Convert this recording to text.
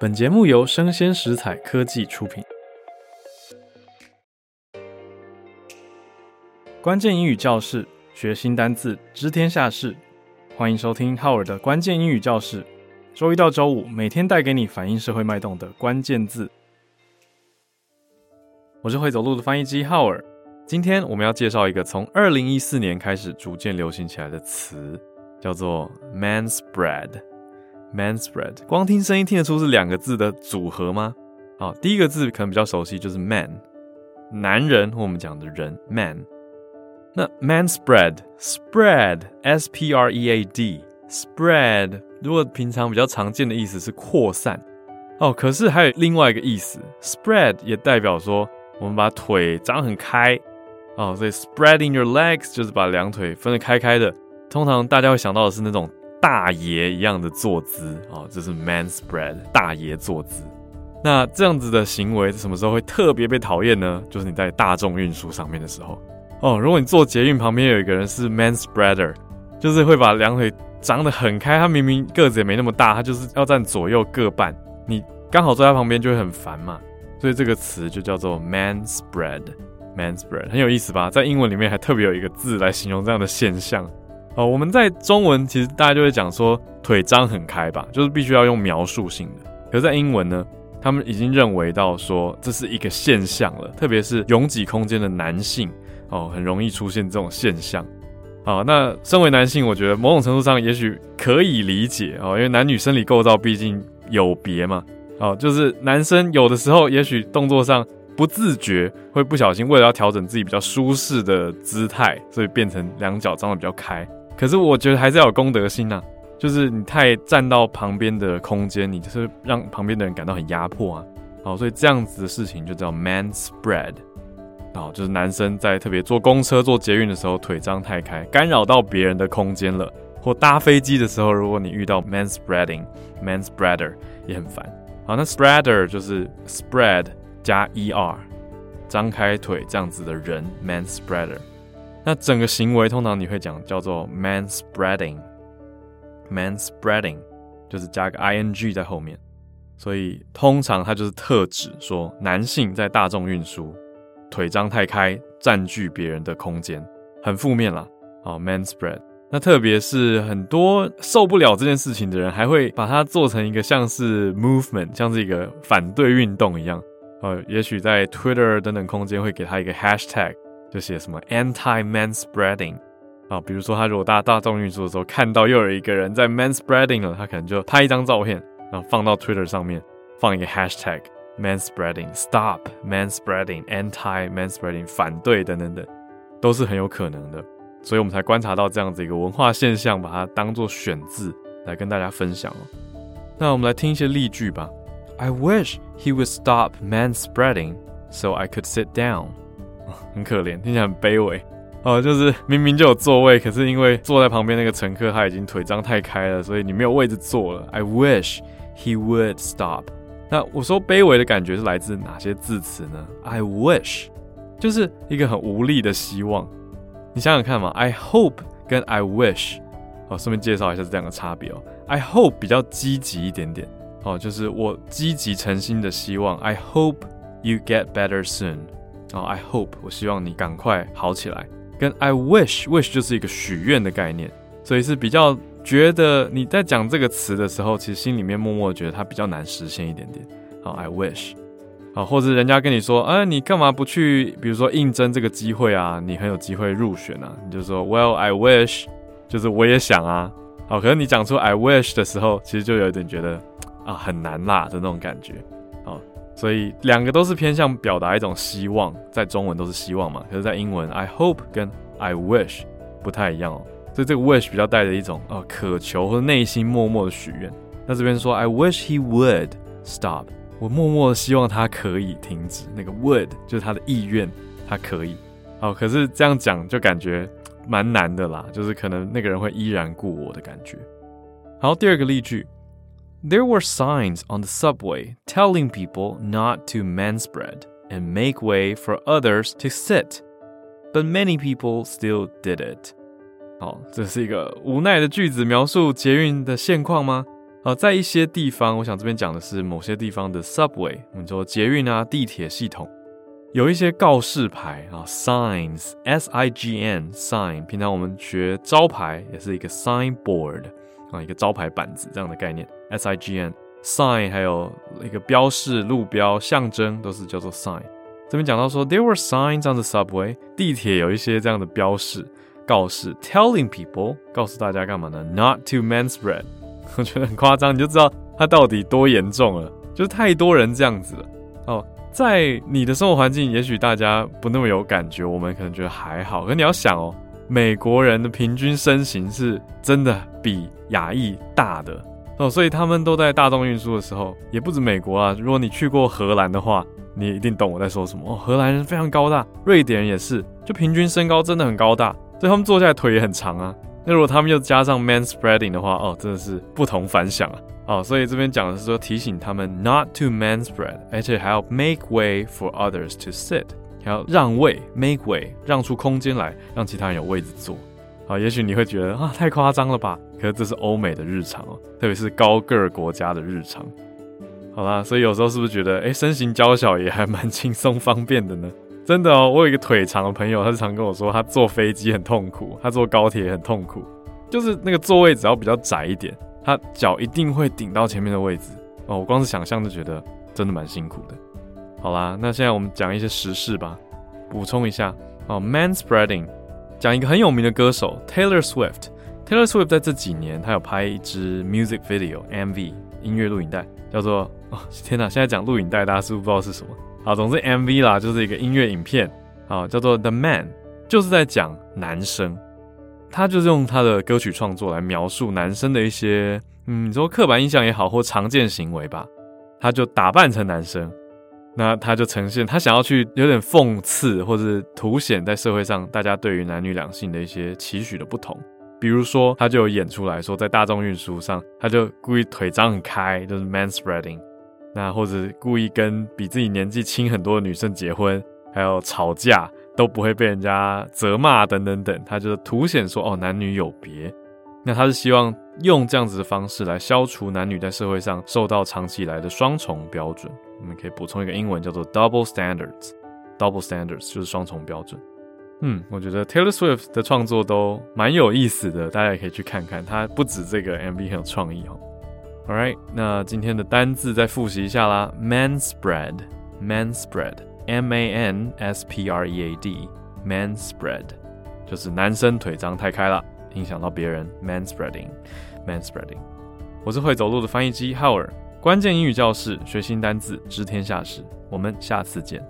本节目由生鲜食材科技出品。关键英语教室，学新单字，知天下事。欢迎收听浩尔的关键英语教室。周一到周五，每天带给你反映社会脉动的关键字。我是会走路的翻译机浩尔。今天我们要介绍一个从二零一四年开始逐渐流行起来的词，叫做 “manspread”。manspread，光听声音听得出是两个字的组合吗？好，第一个字可能比较熟悉，就是 man，男人或我们讲的人 man。那 manspread，spread，s p r e a d，spread，如果平常比较常见的意思是扩散哦，可是还有另外一个意思，spread 也代表说我们把腿张很开。哦，所以 spreading your legs 就是把两腿分得开开的。通常大家会想到的是那种大爷一样的坐姿哦，这是 man spread 大爷坐姿。那这样子的行为什么时候会特别被讨厌呢？就是你在大众运输上面的时候哦。如果你坐捷运旁边有一个人是 man spreader，就是会把两腿张得很开，他明明个子也没那么大，他就是要站左右各半，你刚好坐在旁边就会很烦嘛。所以这个词就叫做 man spread。manspread 很有意思吧？在英文里面还特别有一个字来形容这样的现象哦。我们在中文其实大家就会讲说腿张很开吧，就是必须要用描述性的。可是在英文呢，他们已经认为到说这是一个现象了，特别是拥挤空间的男性哦，很容易出现这种现象。好，那身为男性，我觉得某种程度上也许可以理解哦，因为男女生理构造毕竟有别嘛。哦，就是男生有的时候也许动作上。不自觉会不小心，为了要调整自己比较舒适的姿态，所以变成两脚张得比较开。可是我觉得还是要有公德心呐，就是你太占到旁边的空间，你就是让旁边的人感到很压迫啊。好，所以这样子的事情就叫 manspread。好，就是男生在特别坐公车、坐捷运的时候腿张太开，干扰到别人的空间了。或搭飞机的时候，如果你遇到 manspreading、manspreader 也很烦。好，那 spreader 就是 spread。加 er，张开腿这样子的人，manspreader。那整个行为通常你会讲叫做 manspreading，manspreading 就是加个 ing 在后面，所以通常它就是特指说男性在大众运输腿张太开，占据别人的空间，很负面啦。哦，manspread。那特别是很多受不了这件事情的人，还会把它做成一个像是 movement，像是一个反对运动一样。呃，也许在 Twitter 等等空间会给他一个 hashtag，就写什么 anti-manspreading 啊，比如说他如果大大众运输的时候看到又有一个人在 manspreading 了，他可能就拍一张照片，然后放到 Twitter 上面，放一个 hashtag manspreading，stop manspreading，anti-manspreading，反对等等等，都是很有可能的，所以我们才观察到这样子一个文化现象，把它当做选字来跟大家分享哦。那我们来听一些例句吧。I wish he would stop manspreading so I could sit down。很可怜，听起来很卑微哦。就是明明就有座位，可是因为坐在旁边那个乘客他已经腿张太开了，所以你没有位置坐了。I wish he would stop。那我说卑微的感觉是来自哪些字词呢？I wish 就是一个很无力的希望。你想想看嘛，I hope 跟 I wish，好，顺便介绍一下这两个差别哦。I hope 比较积极一点点。哦，就是我积极诚心的希望，I hope you get better soon。哦，I hope 我希望你赶快好起来。跟 I wish，wish 就是一个许愿的概念，所以是比较觉得你在讲这个词的时候，其实心里面默默觉得它比较难实现一点点。好，I wish。好，或者人家跟你说，哎，你干嘛不去，比如说应征这个机会啊？你很有机会入选啊。你就说，Well I wish，就是我也想啊。好，可是你讲出 I wish 的时候，其实就有点觉得。啊，很难啦的那种感觉，所以两个都是偏向表达一种希望，在中文都是希望嘛，可是，在英文，I hope 跟 I wish 不太一样哦，所以这个 wish 比较带着一种啊渴求或者内心默默的许愿。那这边说 I wish he would stop，我默默的希望他可以停止，那个 would 就是他的意愿，他可以。好，可是这样讲就感觉蛮难的啦，就是可能那个人会依然故我的感觉。好，第二个例句。There were signs on the subway telling people not to manspread and make way for others to sit, but many people still did it. 好，这是一个无奈的句子，描述捷运的现况吗？ 呃，在一些地方，我想这边讲的是某些地方的 subway，我们说捷运啊、地铁系统，有一些告示牌啊，signs，s i g n，sign，平常我们学招牌也是一个 signboard 啊，一个招牌板子这样的概念，s i g n，sign，还有一个标示、路标、象征都是叫做 sign。这边讲到说，there were signs on the subway，地铁有一些这样的标示、告示，telling people，告诉大家干嘛呢？Not to manspread。我觉得很夸张，你就知道它到底多严重了，就是太多人这样子了。哦，在你的生活环境，也许大家不那么有感觉，我们可能觉得还好。可你要想哦，美国人的平均身形是真的比亚裔大的哦，所以他们都在大众运输的时候，也不止美国啊。如果你去过荷兰的话，你一定懂我在说什么哦。荷兰人非常高大，瑞典人也是，就平均身高真的很高大，所以他们坐下来腿也很长啊。那如果他们又加上 manspreading 的话，哦，真的是不同凡响啊！哦，所以这边讲的是说提醒他们 not to manspread，而且还要 make way for others to sit，还要让位 make way，让出空间来，让其他人有位置坐。好，也许你会觉得啊，太夸张了吧？可是这是欧美的日常哦，特别是高个儿国家的日常。好啦，所以有时候是不是觉得，哎，身形娇小也还蛮轻松方便的呢？真的哦，我有一个腿长的朋友，他是常跟我说，他坐飞机很痛苦，他坐高铁很痛苦，就是那个座位只要比较窄一点，他脚一定会顶到前面的位置哦。我光是想象就觉得真的蛮辛苦的。好啦，那现在我们讲一些时事吧，补充一下哦，manspreading，讲一个很有名的歌手 Taylor Swift。Taylor Swift 在这几年，他有拍一支 music video MV 音乐录影带，叫做哦天哪，现在讲录影带，大家是不是不知道是什么？好，总之 MV 啦，就是一个音乐影片，好，叫做 The Man，就是在讲男生，他就是用他的歌曲创作来描述男生的一些，嗯，你说刻板印象也好，或常见行为吧，他就打扮成男生，那他就呈现他想要去有点讽刺或者凸显在社会上大家对于男女两性的一些期许的不同，比如说他就有演出来说，在大众运输上，他就故意腿张很开，就是 manspreading。那或者故意跟比自己年纪轻很多的女生结婚，还有吵架都不会被人家责骂等等等，他就是凸显说哦，男女有别。那他是希望用这样子的方式来消除男女在社会上受到长期以来的双重标准。我们可以补充一个英文叫做 double standards，double standards 就是双重标准。嗯，我觉得 Taylor Swift 的创作都蛮有意思的，大家也可以去看看。他不止这个 MV 很有创意哦。Alright，那今天的单字再复习一下啦。manspread，manspread，m a n s p r e a d，manspread，就是男生腿张太开了，影响到别人。manspreading，manspreading。我是会走路的翻译机 Howard，关键英语教室，学新单字，知天下事。我们下次见。